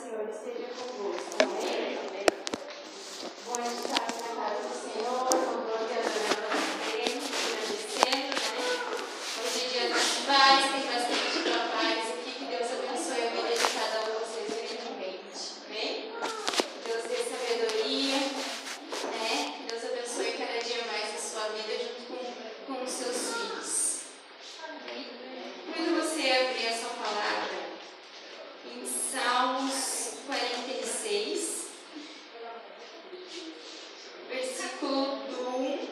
Senhor esteja convosco. Amém? Bom estar na casa do Senhor, louvando e adorando a Deus, agradecendo, né? Hoje é dia dos pais, tem bastante papais aqui, que Deus abençoe a vida de cada um de vocês grandemente. Amém? Que Deus dê sabedoria, né? Que Deus abençoe cada dia mais a sua vida junto com, com os seus filhos. Amém? Quando você abrir a sua palavra em Salmos 46, versículo do 1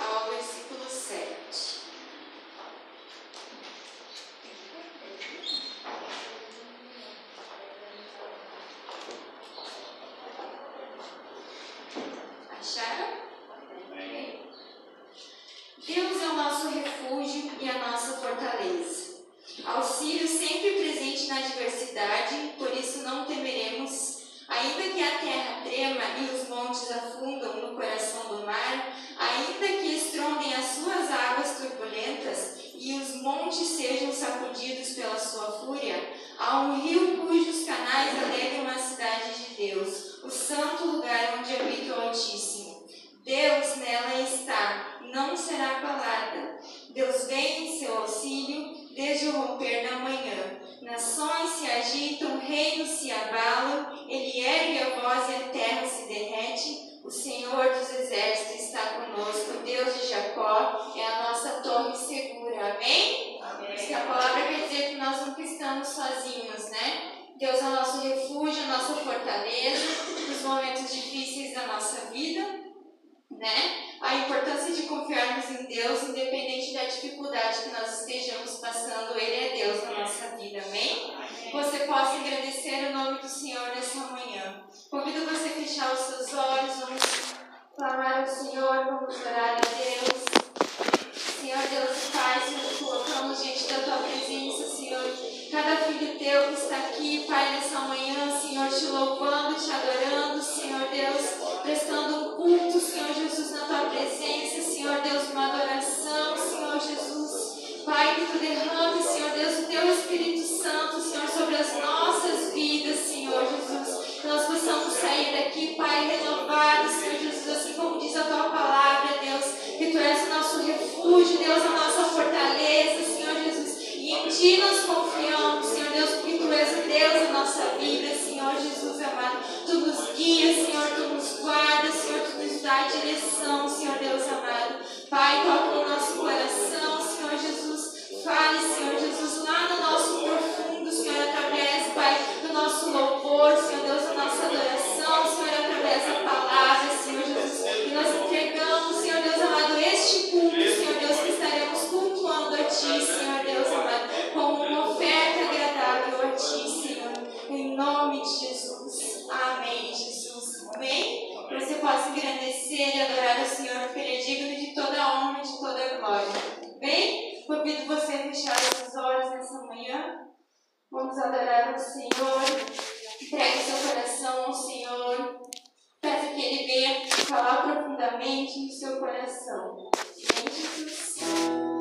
ao versículo 7. Acharam? Amém. Deus é o nosso refúgio e a nossa fortaleza. Auxílio sempre presente na adversidade, por isso não temeremos. Ainda que a terra trema e os montes afundam no coração do mar, ainda que estrondem as suas águas turbulentas e os montes sejam sacudidos pela sua fúria, há um rio cujos canais alegram a cidade de Deus, o santo lugar onde habita o Altíssimo. Deus nela está, não será abalada. Deus vem em seu auxílio desde o romper da manhã. Nações se agitam, reinos se abalam, ele ergue a voz e a terra se derrete. O Senhor dos exércitos está conosco, o Deus de Jacó é a nossa torre segura. Amém? Porque a palavra quer dizer que nós nunca estamos sozinhos, né? Deus é o nosso refúgio, a nossa fortaleza nos momentos difíceis da nossa vida né? A importância de confiarmos em Deus, independente da dificuldade que nós estejamos passando, Ele é Deus na nossa vida, amém? Você possa agradecer o nome do Senhor nessa manhã. Convido você a fechar os seus olhos, vamos clamar ao Senhor, vamos orar a Deus. Senhor Deus Pai, Senhor, colocamos diante da Tua presença, Senhor, cada filho Teu que está aqui, Pai, nessa manhã, Senhor, te louvando, te adorando, Senhor Deus, prestando um culto, Senhor Jesus, na Tua presença, Senhor Deus, uma adoração, Senhor Jesus. Pai, que Tu derrame, Senhor Deus, o Teu Espírito Santo, Senhor, sobre as nossas vidas, Senhor Jesus. Que nós possamos sair daqui, Pai, renovados, Senhor Jesus, assim como diz a Tua palavra, Deus, que Tu és o nosso refúgio, Deus, a nossa fortaleza, Senhor Jesus. E em Ti nós confiamos, Senhor Deus, porque Tu és o Deus da nossa vida, Senhor Jesus amado. Tu nos guias, Senhor, Tu nos guardas, Senhor, Tu nos dá a direção, Senhor Deus amado. Pai, toca no nosso coração, Senhor Jesus. Fale, Senhor Jesus, lá no nosso profundo, Senhor, através, Pai, do nosso louvor, Senhor Deus, da nossa adoração, Nome de Jesus. Amém, Jesus. Amém? Você possa engrandecer e adorar o Senhor, porque Ele é digno de toda honra e de toda glória. Bem? Convido você a fechar os olhos nessa manhã. Vamos adorar o Senhor. Entregue seu coração ao Senhor. Peça que Ele venha falar profundamente no seu coração. Em Jesus.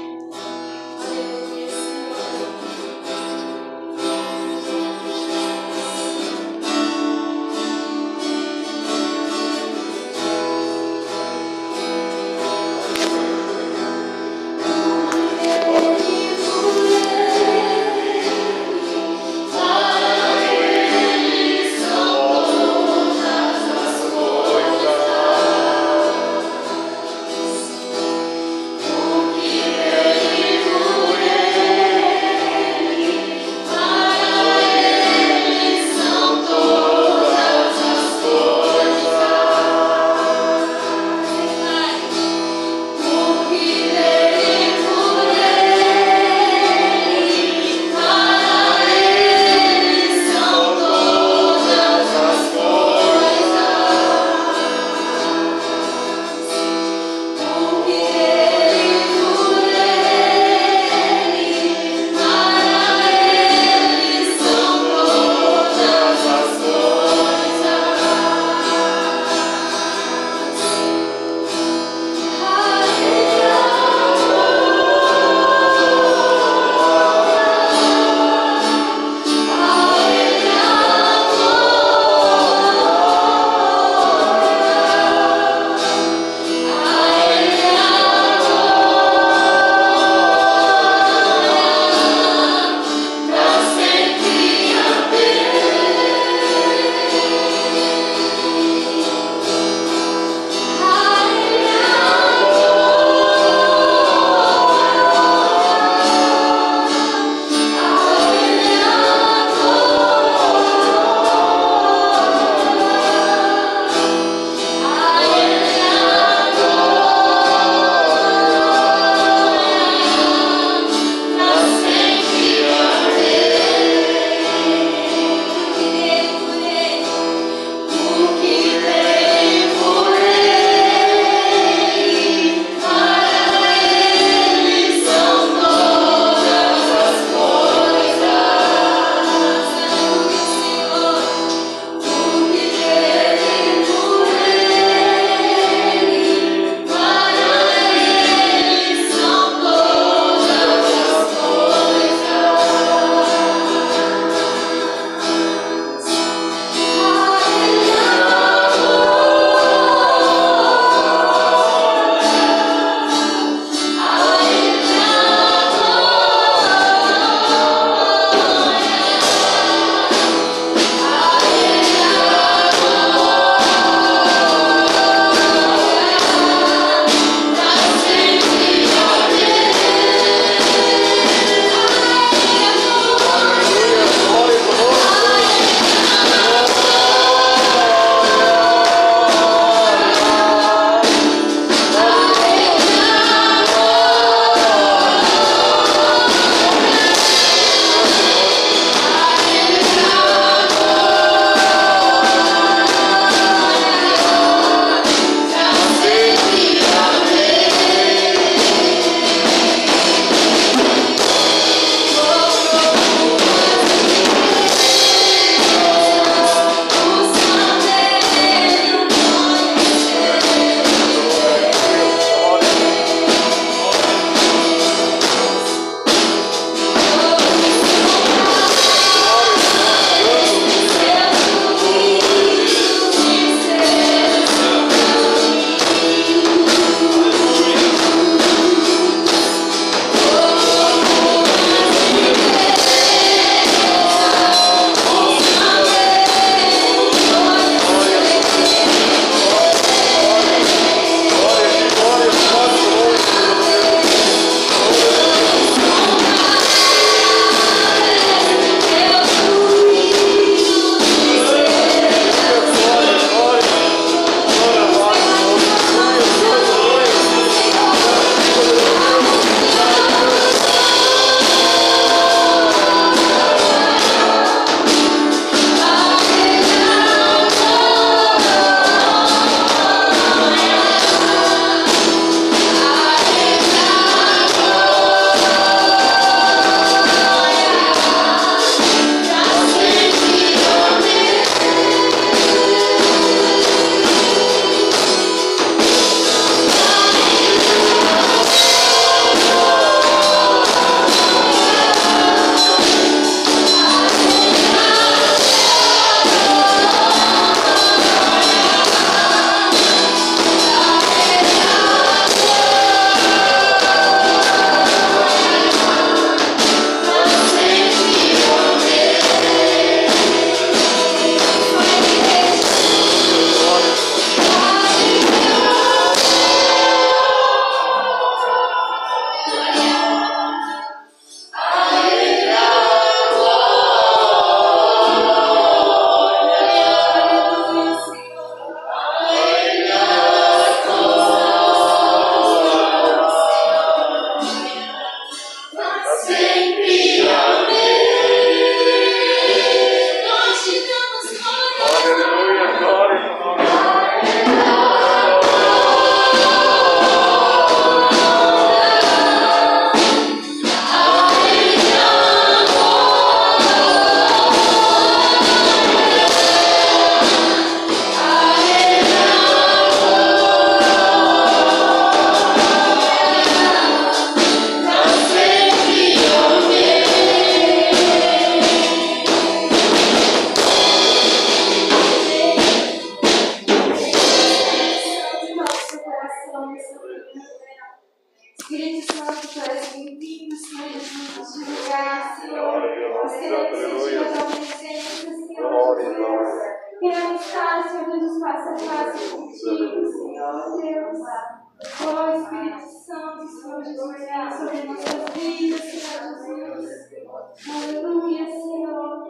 Ó Espírito Santo, Senhor Jesus, sobre nossas vidas, Senhor Jesus. Aleluia, Senhor.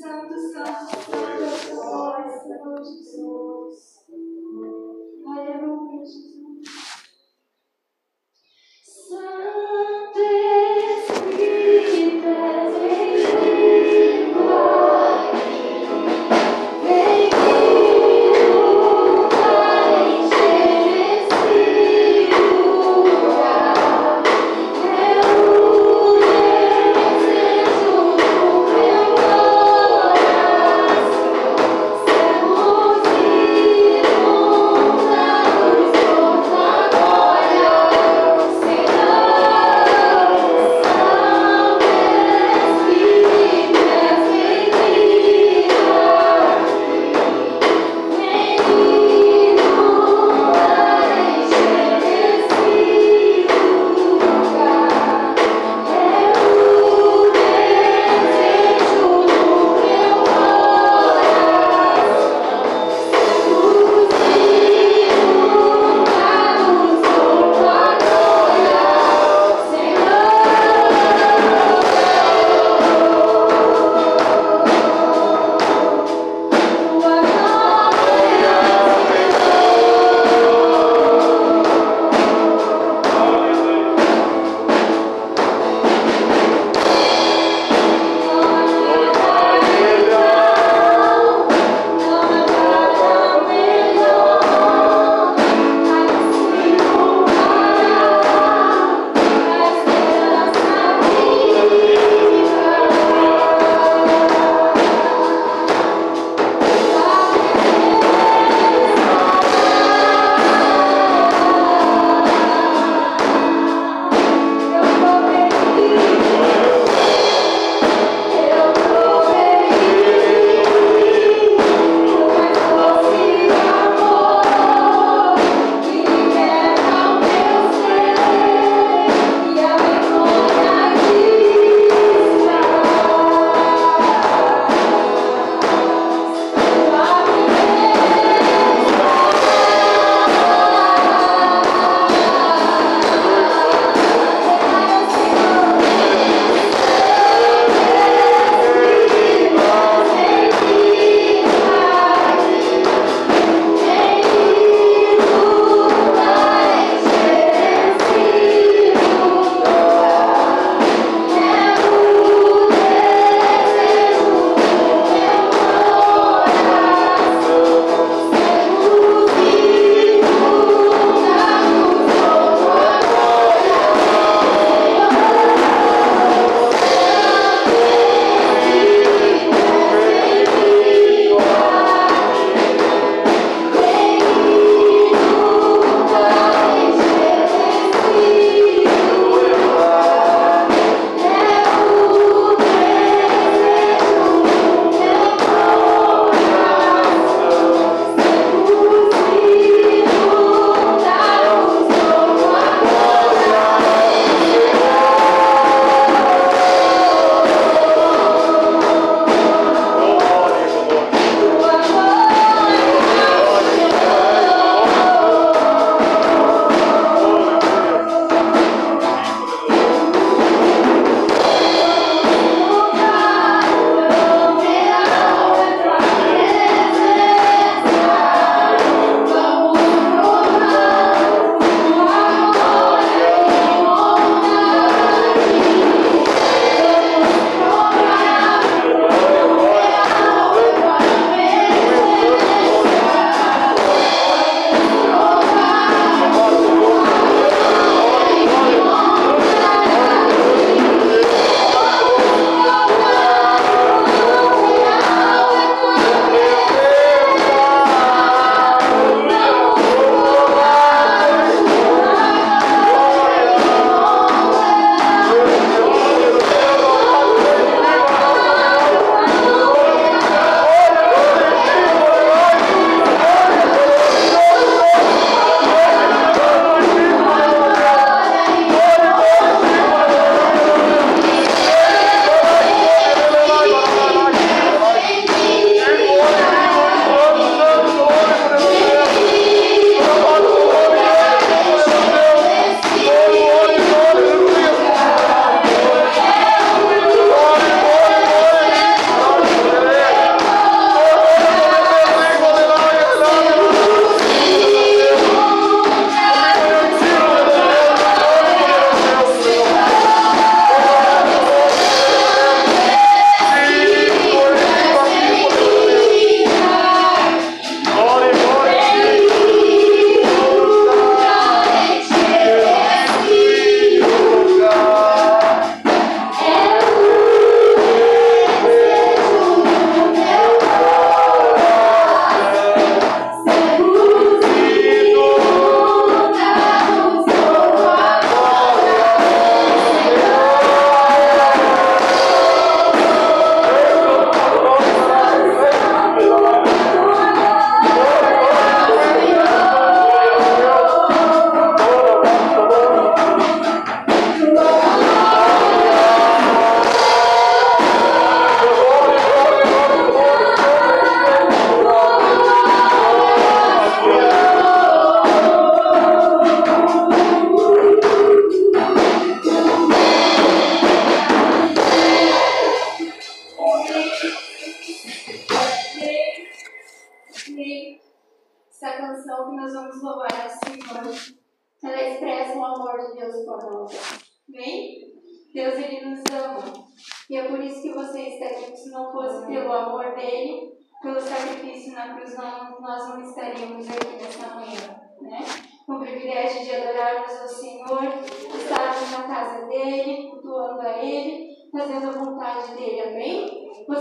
Santo, santo, santo nome, Senhor Jesus. Aleluia, Jesus. Santo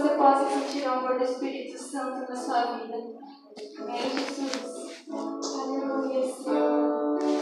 você possa sentir o amor do Espírito Santo na sua vida. Amém, Jesus. Aleluia, Senhor.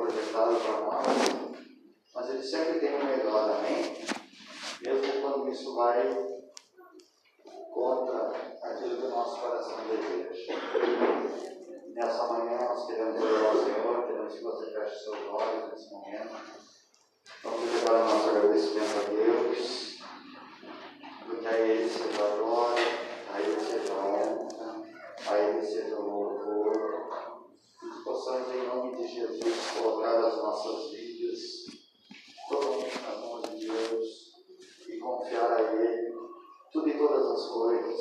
Projetado para nós, mas Ele sempre tem o melhor, amém? Mesmo quando isso vai contra aquilo que o nosso coração deseja. Nessa manhã nós queremos orar ao Senhor, queremos que você feche seus olhos nesse momento. Vamos levar o nosso agradecimento a Deus, porque a Ele seja a glória, a Ele seja a honra, a Ele seja o nossas vidas totalmente nas mãos de Deus e confiar a Ele tudo e todas as coisas.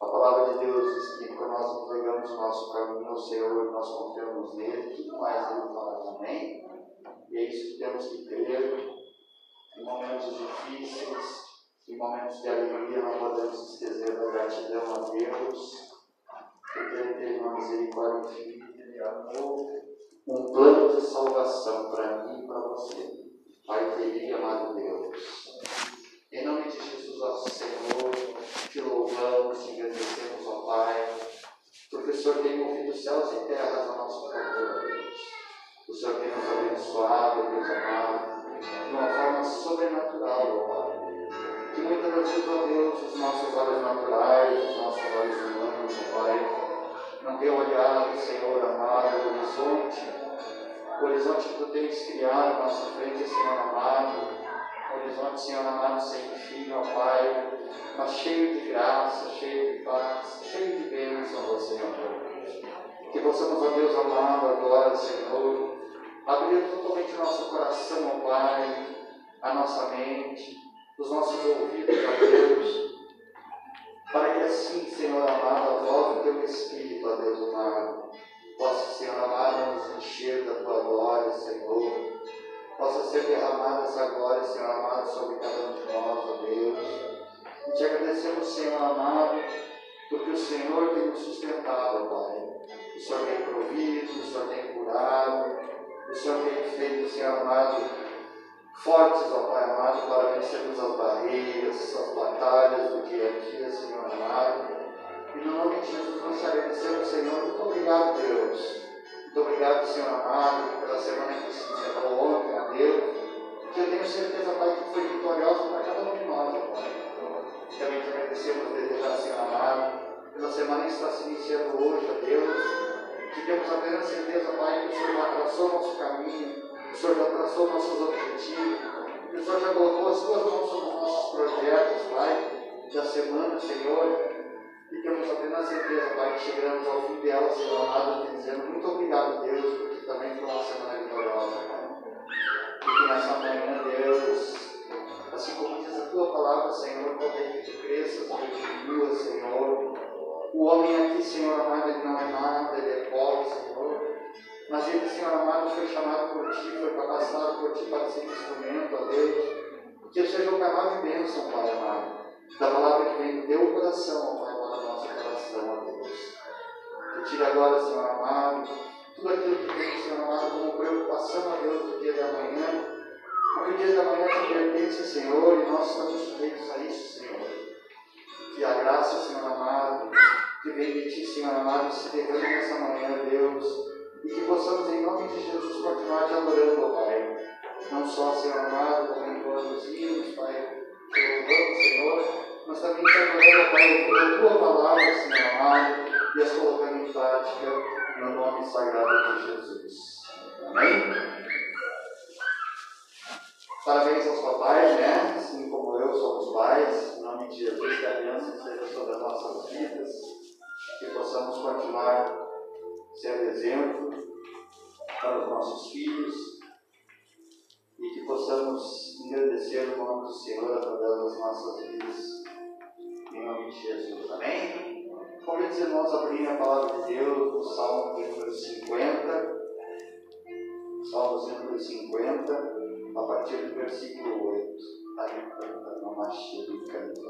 A palavra de Deus diz que quando nós entregamos o nosso caminho ao Senhor, nós confiamos nele, tudo mais ele faz, amém? E é isso que temos que crer. Em momentos difíceis, em momentos de alegria, não podemos esquecer da gratidão a Deus, porque Ele teve uma misericórdia infinita, Ele amou um plano de salvação para mim e para você. Pai querido, amado Deus. Em nome de Jesus, nosso Senhor, te louvamos, te agradecemos, ó Pai, porque o Senhor tem movido céus e terras a nosso favor. O Senhor tem nos abençoado, Deus amado, de uma forma sobrenatural, ó Pai. Que muitas vezes, ó Deus, os nossos olhos naturais, os nossos olhos humanos, ó Pai, não têm olhado, Senhor amado, o horizonte, o horizonte que Tu tens criado à nossa frente, Senhor amado horizonte, Senhor amado, sem fim, ó Pai, mas cheio de graça, cheio de paz, cheio de bênção, ó Senhor. Que possamos, ó Deus amado, agora, Senhor, abrir totalmente o nosso coração, ó Pai, a nossa mente, os nossos ouvidos, ó Deus, para que assim, Senhor amado, a voz do Teu Espírito, ó Deus amado, possa, Senhor amado, nos encher da Tua glória, Senhor possa ser derramada essa glória, Senhor amado, sobre cada um de nós, ó Deus. E te agradecemos, Senhor amado, porque o Senhor tem nos sustentado, Pai. O Senhor tem provido, o Senhor tem curado, o Senhor tem feito, Senhor amado, fortes, ó Pai amado, para vencermos as barreiras, as batalhas do dia a dia, Senhor amado. E no nome de Jesus nós te agradecemos, Senhor. Muito obrigado, Deus. Muito obrigado, Senhor amado, pela semana que se encerrou ontem, a Deus. Que eu tenho certeza, Pai, que foi vitoriosa para cada um de nós, ó Pai. E também te agradecemos, desejar, Senhor amado, pela semana que está se iniciando hoje, ó Deus. Que temos a plena certeza, Pai, que o Senhor traçou nosso caminho, o Senhor já traçou nossos objetivos, o Senhor já colocou as suas mãos sobre os nossos projetos, Pai, da semana, Senhor. E temos a certeza, Pai, que chegamos ao fim dela, Senhor amado, dizendo muito obrigado, Deus, porque também foi uma semana vitoriosa, Pai. E que nessa manhã, Deus, assim como diz a tua palavra, Senhor, também que tu cresças, que diminuas, Senhor. O homem aqui, Senhor amado, ele não é nada, ele é pobre, Senhor. Mas ele, Senhor amado, foi chamado por ti, foi capacitado por ti para ser instrumento, ó Deus. Que eu seja um canal de bênção, Pai amado da palavra que vem do teu coração, ó Pai, para o nosso coração, ó Deus. Retira agora, Senhor amado, tudo aquilo que tem, Senhor amado, como preocupação, ó Deus, do dia da manhã. Porque o dia da manhã te pertence, Senhor, e nós estamos sujeitos a isso, Senhor. Que a graça, Senhor amado, que vem de ti, Senhor amado, se derrame nessa manhã, Deus. E que possamos, em nome de Jesus, continuar te adorando, ó Pai. Não só, Senhor amado, todos os hinos, Pai te louvamos, Senhor, mas também te adorando, Pai, ouvindo a tua palavra, Senhor amado, e as colocando em prática no nome sagrado de Jesus. Amém? Parabéns aos papais, né? Assim como eu somos pais, em nome de Jesus, que a aliança seja sobre as nossas vidas, que possamos continuar sendo exemplo para os nossos filhos e que possamos engrandecer o nome do Senhor através das nossas vidas. Em nome de Jesus. Amém? Convido os irmãos a abrirem a palavra de Deus no Salmo número 50. Salmos número 50, a partir do versículo 8. Não achei o canto.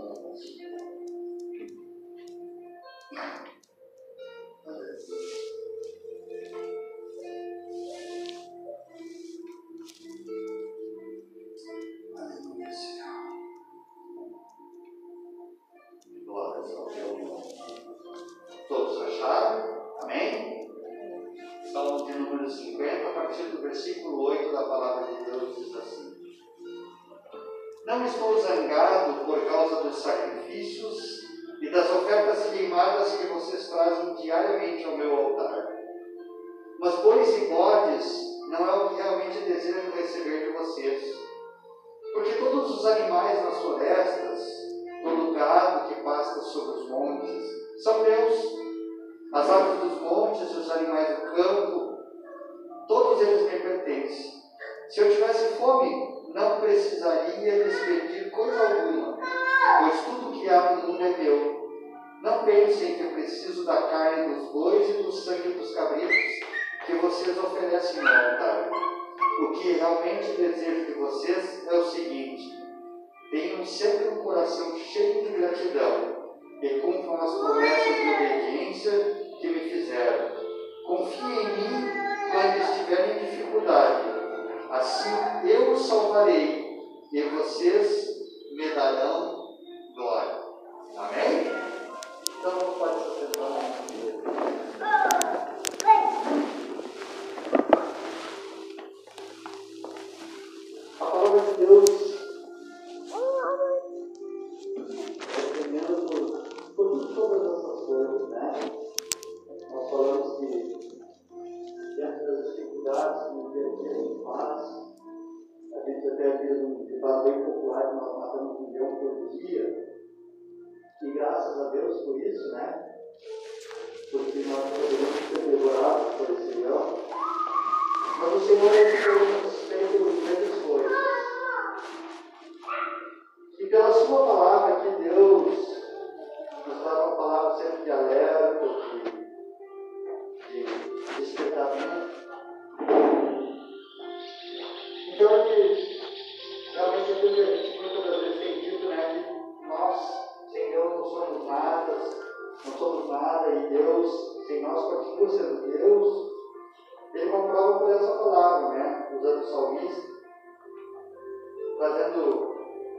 Aleluia, diariamente ao meu altar. Bois e bodes não é o que realmente desejo receber de vocês. Porque todos os animais nas florestas, todo gado que pasta sobre os montes, são meus. As aves dos montes os animais do campo, todos eles me pertencem. Se eu tivesse fome, não precisaria lhes pedir coisa alguma, pois tudo que há no mundo é meu. Não pensem que eu preciso da carne dos bois e do sangue dos cabritos que vocês oferecem no altar. O que realmente desejo de vocês é o seguinte: tenham sempre um coração cheio de gratidão e cumpram as promessas de obediência que me fizeram. Confiem em mim quando estiverem em dificuldade. Assim eu os salvarei e vocês me darão glória. Amém? Então vamos para essa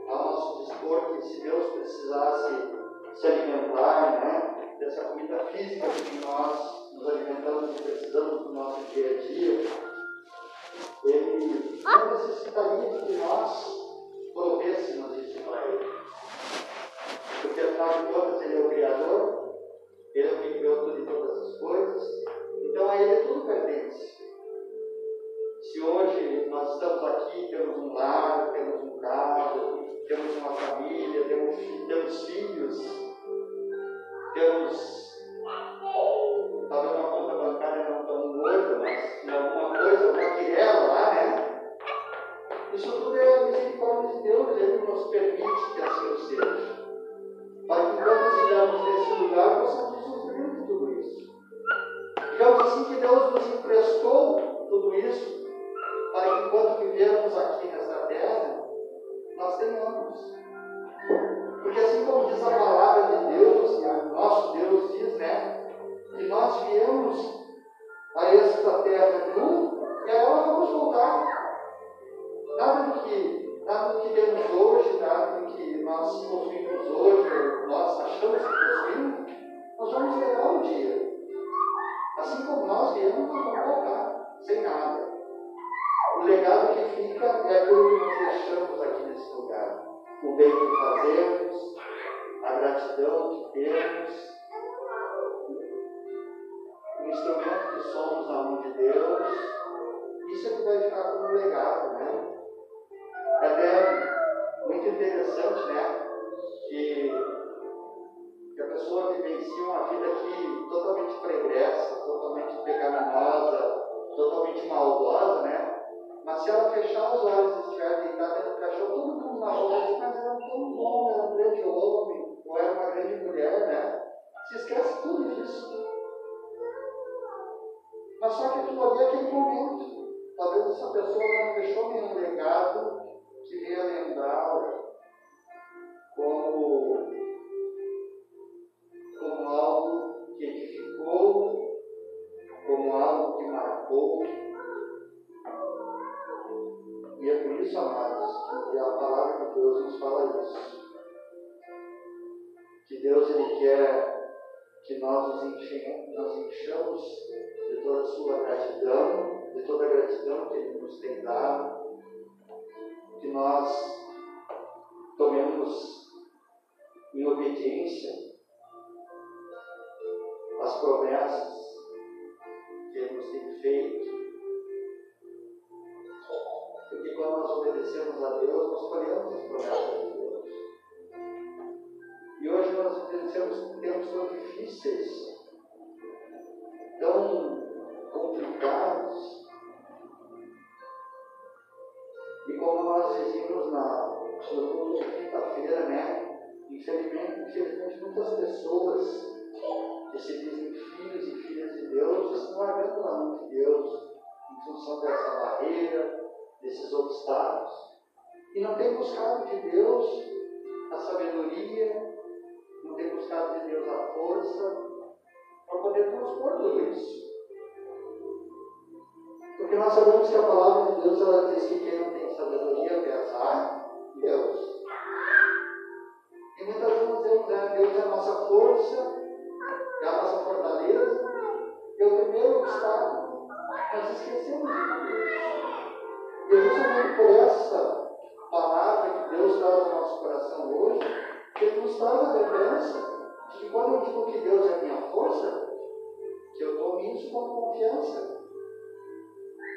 ao nosso dispor que se Deus precisasse se alimentar, né? Dessa comida física que nós nos alimentamos e precisamos no nosso dia a dia, Ele não necessitaria de que nós provêssemos isso para Ele. Porque afinal de contas Ele é o Criador, Ele é o que criou tudo e todas as coisas, então a Ele tudo pertence. Se hoje nós estamos aqui, temos um lar, temos um carro, temos uma família, temos, temos filhos, temos talvez uma conta bancária não tão gorda, mas alguma coisa, uma quirela lá, né? Isso tudo é a misericórdia de Deus, Ele nos permite que assim seja. Para que quando estivermos nesse lugar, possamos usufruir de tudo isso. Digamos assim que Deus nos emprestou tudo isso para que enquanto vivermos aqui nesta terra, nós tenhamos. Porque assim como diz a palavra de Deus, o nosso Deus diz, né? Que nós viemos a esta terra nu e a ela vamos voltar. Nada do que, nada do que temos hoje, nada do que nós possuímos hoje, nós achamos que possuímos, nós vamos levar um dia. Assim como nós viemos, nós vamos voltar, sem nada. O legado que fica é aquilo que nós deixamos aqui nesse lugar. O bem que fazemos, a gratidão que temos, o instrumento que somos na mão de Deus. Isso é que vai ficar como legado, né? Fechar os olhos e estiver deitada dentro do caixão, todo mundo na diz, mas era tão bom, era um grande homem, ou era uma grande mulher, né? Se esquece tudo disso. Mas só que aquilo ali é aquele momento. talvez essa pessoa não deixou nenhum legado que venha lembrá-la como, como algo que edificou, como algo que marcou. E é por isso, amados, que a palavra de Deus nos fala isso. Que Deus ele quer que nós nos enchamos, nós enchamos de toda a sua gratidão, de toda a gratidão que Ele nos tem dado, que nós tomemos em obediência as promessas que Ele nos tem feito. Nós obedecemos a Deus, nós colhemos as promessas de Deus. E hoje nós vivenciamos tempos tão difíceis, tão complicados. E como nós dizíamos na, de quinta-feira, né? Infelizmente, infelizmente, muitas pessoas que se dizem filhos e filhas de Deus estão largando a mão de Deus em função dessa barreira, não tem buscado de Deus a sabedoria, não tem buscado de Deus a força para poder transpor tudo isso. Porque nós sabemos que a palavra de Deus ela diz que quem não tem sabedoria pensa em Deus. E muitas vezes nós dizemos, né, Deus é a nossa força, é a nossa fortaleza, é o primeiro obstáculo, nós esquecemos de Deus. E é por essa palavra que Deus traz ao nosso coração hoje, que nos traz a lembrança de que quando eu digo que Deus é a minha força, que eu tome isso com confiança.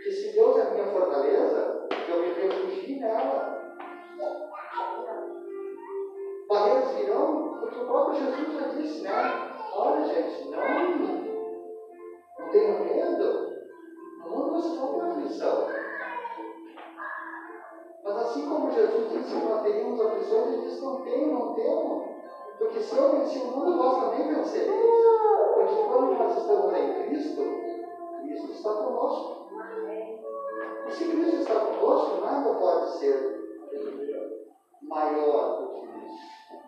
Que se Deus é a minha fortaleza, que eu me refugio nela. Barreiras virão, porque o próprio Jesus já disse, né? Olha, gente, não, não tenham medo. No mundo vocês vão ter aflição. Assim como Jesus disse que nós teríamos aflições, ele disse: não tenho, não temo. Porque se eu venci o mundo, vós também vencereis. Porque quando nós estamos em Cristo, Cristo está conosco. E se Cristo está conosco, nada pode ser maior do que isso.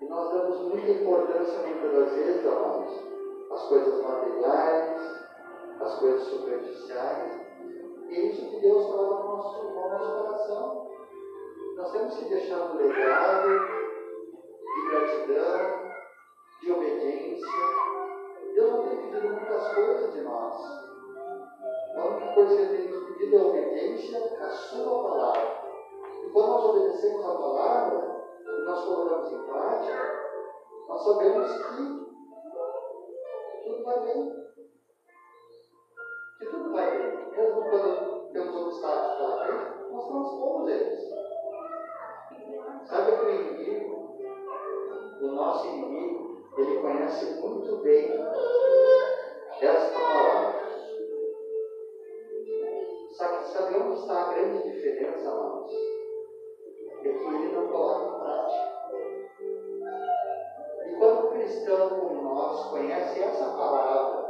E nós damos muita importância, muitas das vezes, amados, às coisas materiais, às coisas superficiais. É isso que Deus traz ao nosso, ao nosso coração. Nós temos que deixar um legado de gratidão, de obediência. Deus não tem pedido muitas coisas de nós. A única coisa que Ele tem nos pedido é obediência à Sua palavra. E quando nós obedecemos a palavra, e nós colocamos em prática, nós sabemos que tudo vai bem. Ele conhece muito bem esta palavra. Só que sabe onde está a grande diferença, amados? É que ele não coloca em prática. E quando o cristão como nós conhece essa palavra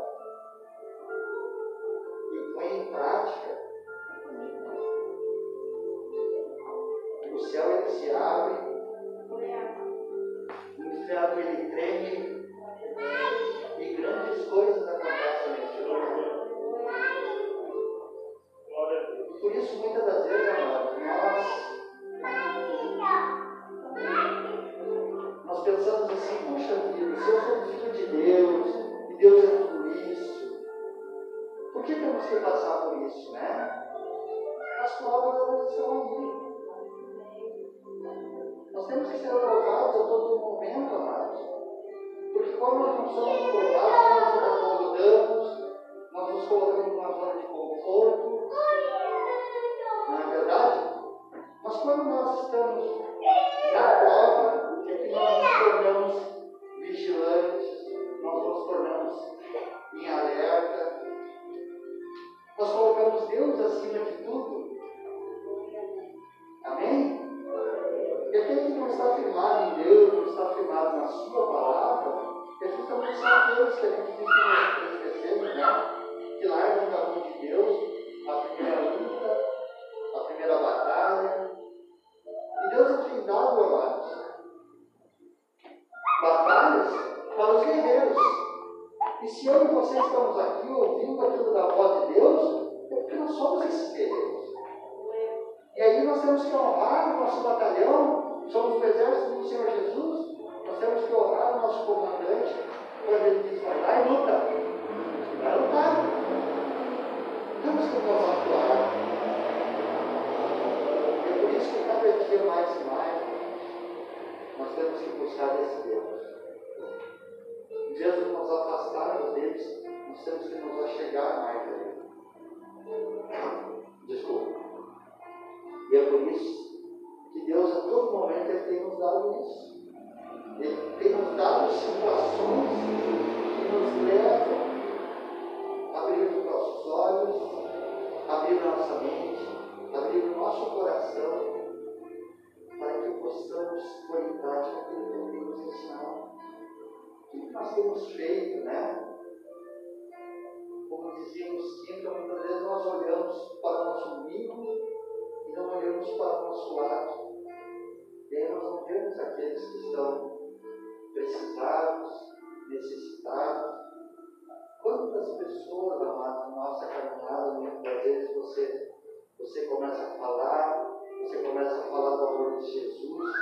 Quantas pessoas, na nossa caminhada, muitas vezes você, você começa a falar, você começa a falar do amor de Jesus,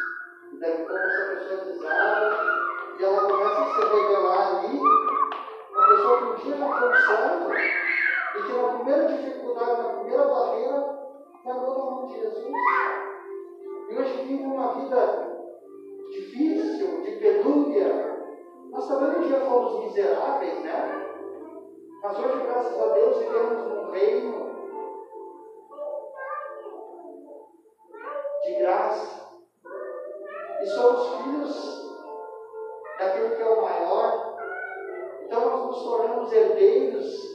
e daí então essa pessoa desabre e ela começa a se revelar ali, uma pessoa que um dia já foi certo, e que na primeira dificuldade, na primeira barreira, largou na mão de Jesus. E hoje vive uma vida difícil, de penúria. Nós também um dia fomos miseráveis, né? Mas hoje, graças a Deus, vivemos num reino de graça. E somos filhos daquele que é o maior. Então nós nos tornamos herdeiros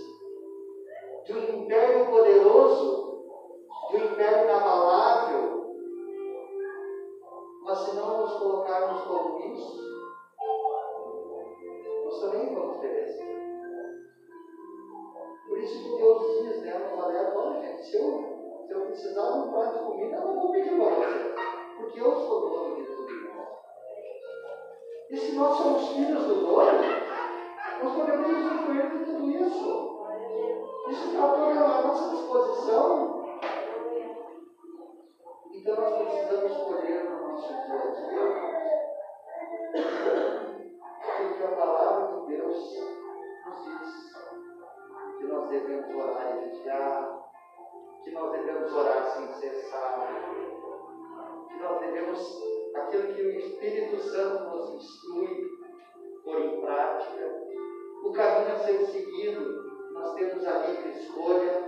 ser seguido, nós temos a livre escolha.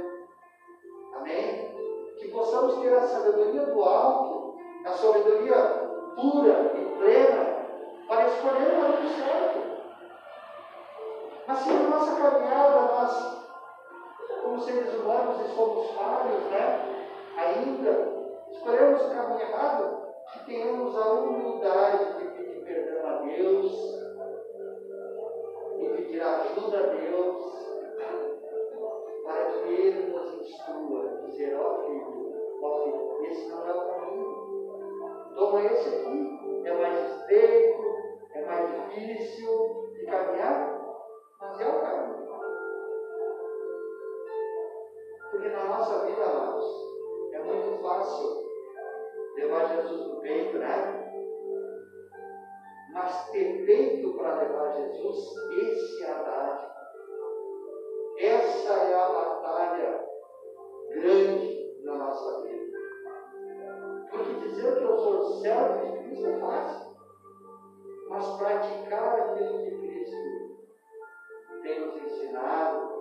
Amém? Que possamos ter a sabedoria do alto, a sabedoria pura e plena, para escolher o caminho certo. Mas se na nossa caminhada nós como seres humanos e somos falhos, né? Ainda escolhemos o caminho errado, que tenhamos a humildade de pedir perdão a Deus, pedir ajuda a Deus, para que Ele nos instrua, dizer, ó oh, filho, ó oh, filho, esse não é o caminho. Toma esse aqui, é mais estreito, é mais difícil de caminhar, mas é o caminho. Porque na nossa vida, amados, é muito fácil levar Jesus no peito, né? Mas ter peito para levar Jesus, esse é a dádiva. Essa é a batalha grande na nossa vida. Porque dizer que eu sou servo de Cristo é fácil. Mas praticar aquilo que Cristo tem nos ensinado,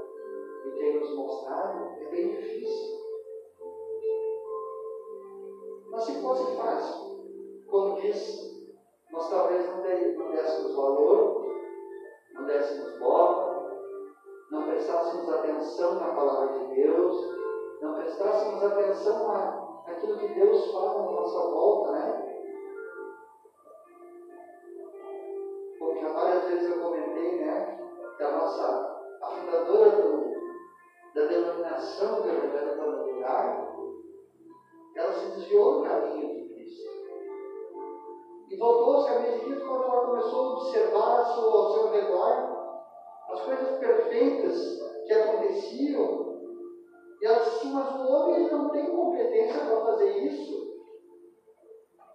e tem nos mostrado é bem difícil. Mas se fosse fácil, como disse, nós talvez não, não dessemos valor, não dessemos bola, não prestássemos atenção na palavra de Deus, não prestássemos atenção na, naquilo que Deus fala na nossa volta, né? Como já várias vezes eu comentei, né? Que a nossa a fundadora do, da denominação do Evangelho Familiar, ela se desviou do caminho de. E voltou-se a medida quando ela começou a observar ao seu, seu redor as coisas perfeitas que aconteciam. E ela disse assim, mas o homem ele não tem competência para fazer isso.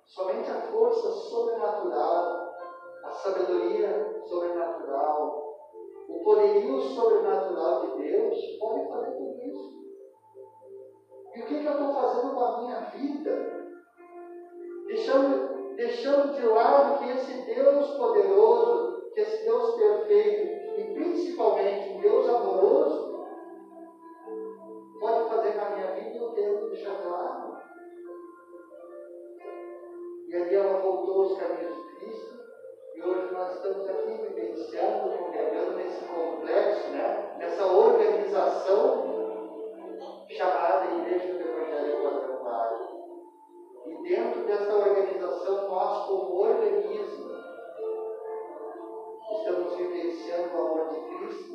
Somente a força sobrenatural, a sabedoria sobrenatural, o poderio sobrenatural de Deus pode fazer tudo isso. E o que, que eu estou fazendo com a minha vida? Deixando, deixando de lado que esse Deus poderoso, que esse Deus perfeito e principalmente um Deus amoroso pode fazer com a minha vida e eu quero deixar de lado. E ali ela voltou aos caminhos de Cristo e hoje nós estamos aqui vivenciando, congregando nesse complexo, né? nessa organização chamada Igreja do Evangelho Quadrangular. E dentro dessa organização, nós, como organismo, estamos vivenciando o amor de Cristo,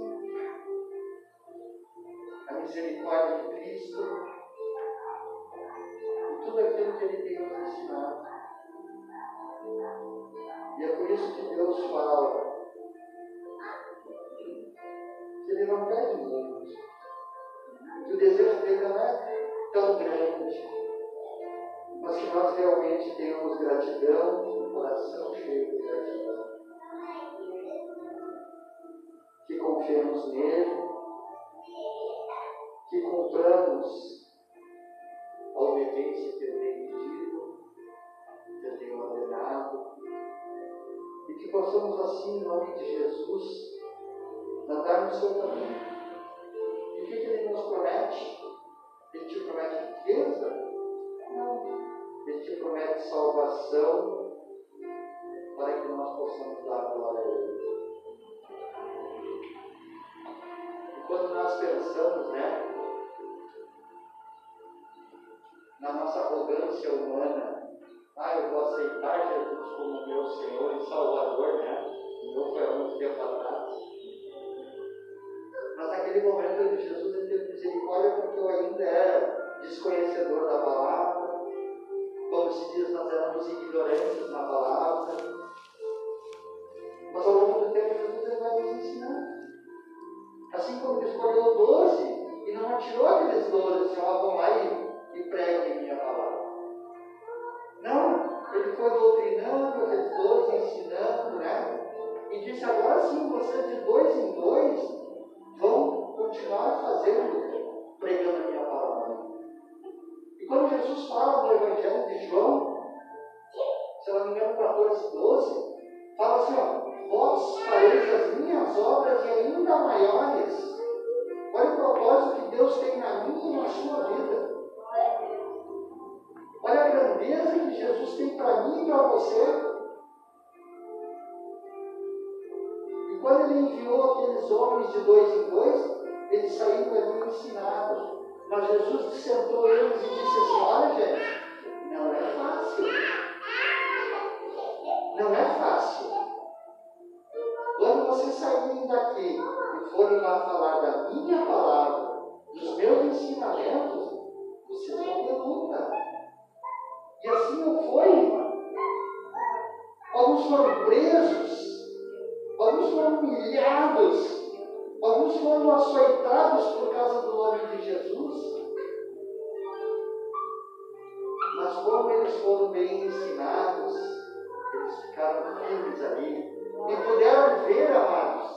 a misericórdia de Cristo e tudo aquilo que Ele tem nos ensinado. E é por isso que Deus fala que Ele não pede muito que o desejo dele não é tão grande, mas que nós realmente tenhamos gratidão, um coração cheio de gratidão. Que confiemos nele, que cumpramos a obediência que ele tem pedido, que ele tem ordenado, e que possamos assim, em nome de Jesus, andar no seu caminho o que, que ele nos promete? Ele te promete riqueza? Não. Te promete salvação para que nós possamos dar glória a Ele. E quando nós pensamos, né, na nossa arrogância humana, ah, eu vou aceitar Jesus como meu Senhor e Salvador, né? O meu foi há muito tempo atrás. Mas naquele momento Jesus teve misericórdia porque eu ainda era desconhecedor da palavra. Como se diz, nós éramos ignorantes na palavra. Mas ao longo do tempo Jesus vai nos ensinar. Assim como ele escolheu doze e não atirou aqueles doze, assim, ó, vão lá e, e preguem minha palavra. Não, ele foi doutrinando aqueles doze, ensinando, né? E disse, agora sim, você de dois em dois vão continuar fazendo, pregando a minha quando Jesus fala no Evangelho de João, se eu não me engano, 14, 12, fala assim: ó, vós fareis as minhas obras e ainda maiores. Olha o propósito que Deus tem na minha e na sua vida. Olha a grandeza que Jesus tem para mim e para você. quando ele enviou aqueles homens de dois em dois, eles saíram ali ensinados. Mas Jesus sentou eles e disse assim: Olha, gente, não é fácil. Não é fácil. Quando vocês saírem daqui e forem lá falar da minha palavra, dos meus ensinamentos, vocês vão ter luta. E assim não foi. Alguns foram presos, alguns foram humilhados, alguns foram açoitados por causa do nome de Jesus. Mas como eles foram bem ensinados, eles ficaram firmes ali e puderam ver, amados,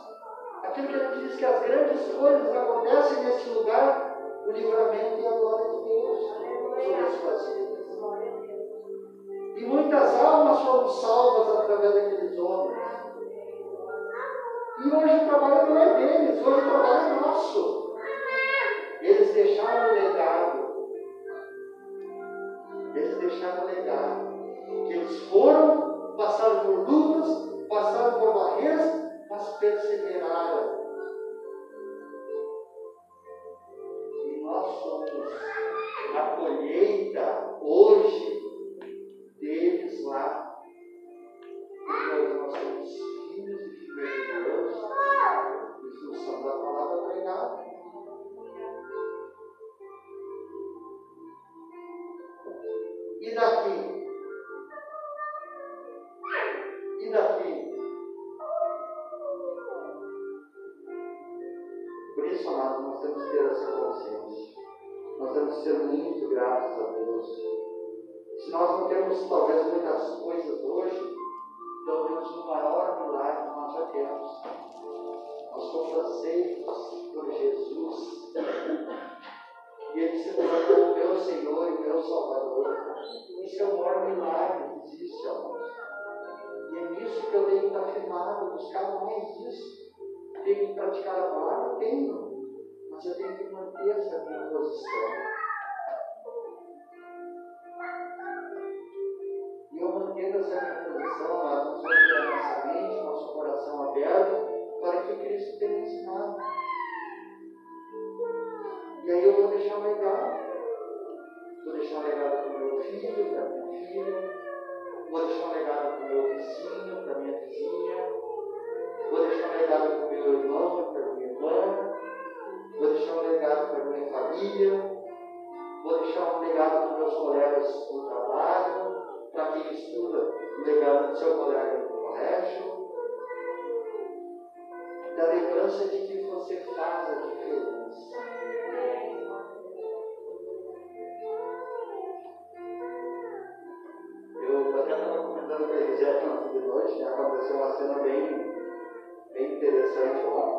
aquilo que gente diz que as grandes coisas acontecem nesse lugar, o livramento e a glória de Deus sobre as suas vidas. E muitas almas foram salvas através daqueles homens. E hoje o trabalho não é deles, hoje o trabalho é nosso. Eles deixaram o legado. Eles deixaram o legado. Que eles foram, passaram por lutas, passaram por barreiras, mas perseveraram. E daqui? E daqui? Por isso, amados, nós temos que ter essa consciência. Nós temos que ser muito gratos a Deus. Se nós não temos, talvez, muitas coisas hoje, pelo menos no maior milagre nós já temos. Nós somos aceitos por Jesus. E Ele se tornou meu Senhor e meu Salvador. Isso é o maior milagre que existe, amados. E é nisso que eu tenho que estar firmado, buscar mais isso. Tenho que praticar a palavra? Tenho. Mas eu tenho que manter essa minha posição. E eu mantendo essa minha posição, nós vamos manter a nossa mente, nosso coração aberto para que Cristo tenha ensinado. E aí eu vou deixar um legado. Vou deixar um legado para o meu filho, para minha filha. Vou deixar um legado para o meu vizinho, para minha vizinha. Vou deixar um legado para o meu irmão, para minha irmã. Vou deixar um legado para minha família. Vou deixar um legado para os meus colegas do trabalho. Para quem estuda, um legado do seu colega no colégio. Da lembrança de que você faz a diferença. Eu até estava comentando com a Elisete ontem de noite, né? aconteceu uma cena bem, bem interessante lá.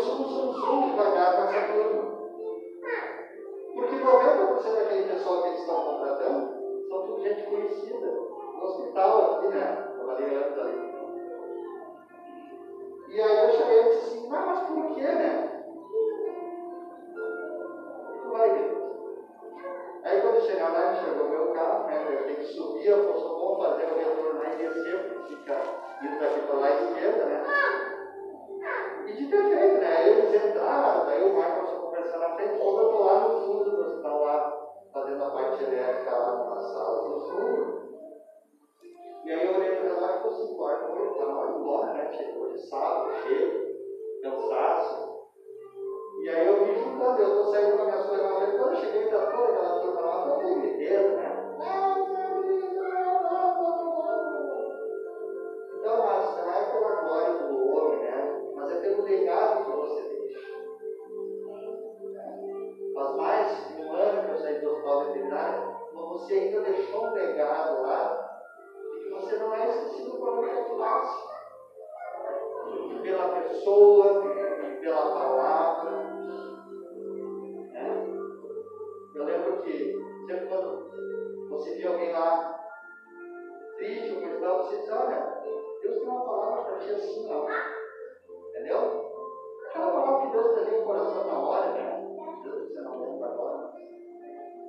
Você vai ver o zoom, zoom, zoom que vai dar com essa turma. Porque 90% daquele pessoal que eles estão contratando são tudo gente conhecida. No hospital aqui, né? Trabalhei antes ali. E aí eu cheguei e disse assim, mas, mas por que, né? Tu vai ver. Aí quando eu chegar lá, chegou o meu carro, né? Eu tenho que subir, eu vou fazer o retorno lá e descer, fica indo daqui para lá esquerda, né? E de ter feito, né? Aí eles entraram, daí o Marcos começou a conversar na frente, ou eu estou lá no fundo do hospital, lá, fazendo a parte elétrica lá na sala do fundo. E aí eu olhei para lá e falei assim, quarto, hoje está mal embora, né? Chegou de sábado, cheio, cansaço. E aí eu vim juntando, eu estou saindo com as minhas coisas, mas quando eu cheguei para toda aquela turma lá, foi aquele griteiro, né? Então, mas não é pela glória do homem, né? Mas é pelo legado que você deixa. Faz mais de um ano que eu saí do hospital veterinário, mas você ainda deixou um legado lá de que você não é esquecido por você passa. Pela pessoa, pela palavra. Né? Eu lembro que sempre quando você via alguém lá triste ou coisa e você diz, olha, Deus tem uma palavra para ti assim. Entendeu? Aquela palavra que Deus trazia no coração na hora, né? Deus você não lembra agora.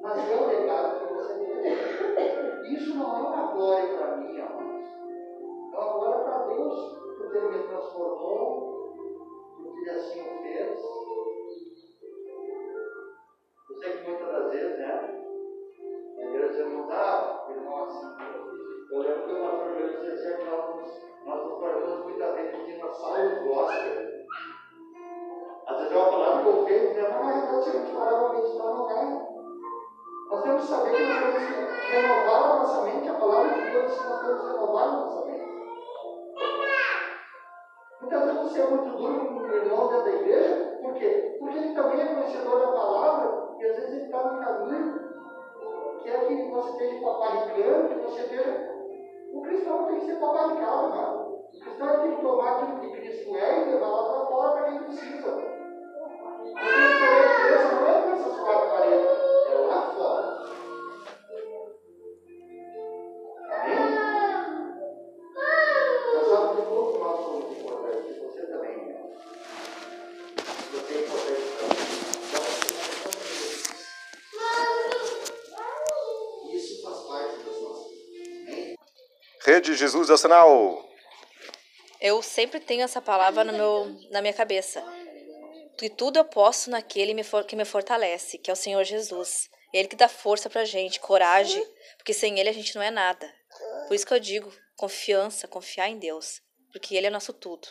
Mas é o legado que você deixa. Isso não é uma glória para mim, amados. É uma glória para Deus, Que saber que nós que renovar a nossa mente, a palavra de Deus, que nós temos renovar a nossa mente. Muitas vezes você é muito duro com o irmão dentro da igreja, por quê? Porque ele também é conhecedor da palavra e às vezes ele está no caminho que é que você esteja paparicando, que você esteja. O cristão tem que ser paparicado, né? O cristão tem que tomar aquilo que Cristo é e levar lá para fora para quem precisa. A gente não é nessas quatro paredes, é lá fora. Jesus é o sinal. Eu sempre tenho essa palavra no meu, na minha cabeça. E tudo eu posso naquele que me fortalece, que é o Senhor Jesus. Ele que dá força pra gente, coragem, porque sem Ele a gente não é nada. Por isso que eu digo, confiança, confiar em Deus, porque Ele é nosso tudo.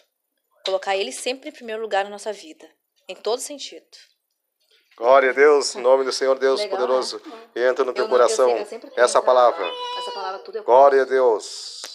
Colocar Ele sempre em primeiro lugar na nossa vida, em todo sentido. Glória a Deus, em nome do Senhor Deus Legal, poderoso. Entra no teu Eu sei, coração essa palavra. Essa palavra tudo eu Glória a Deus.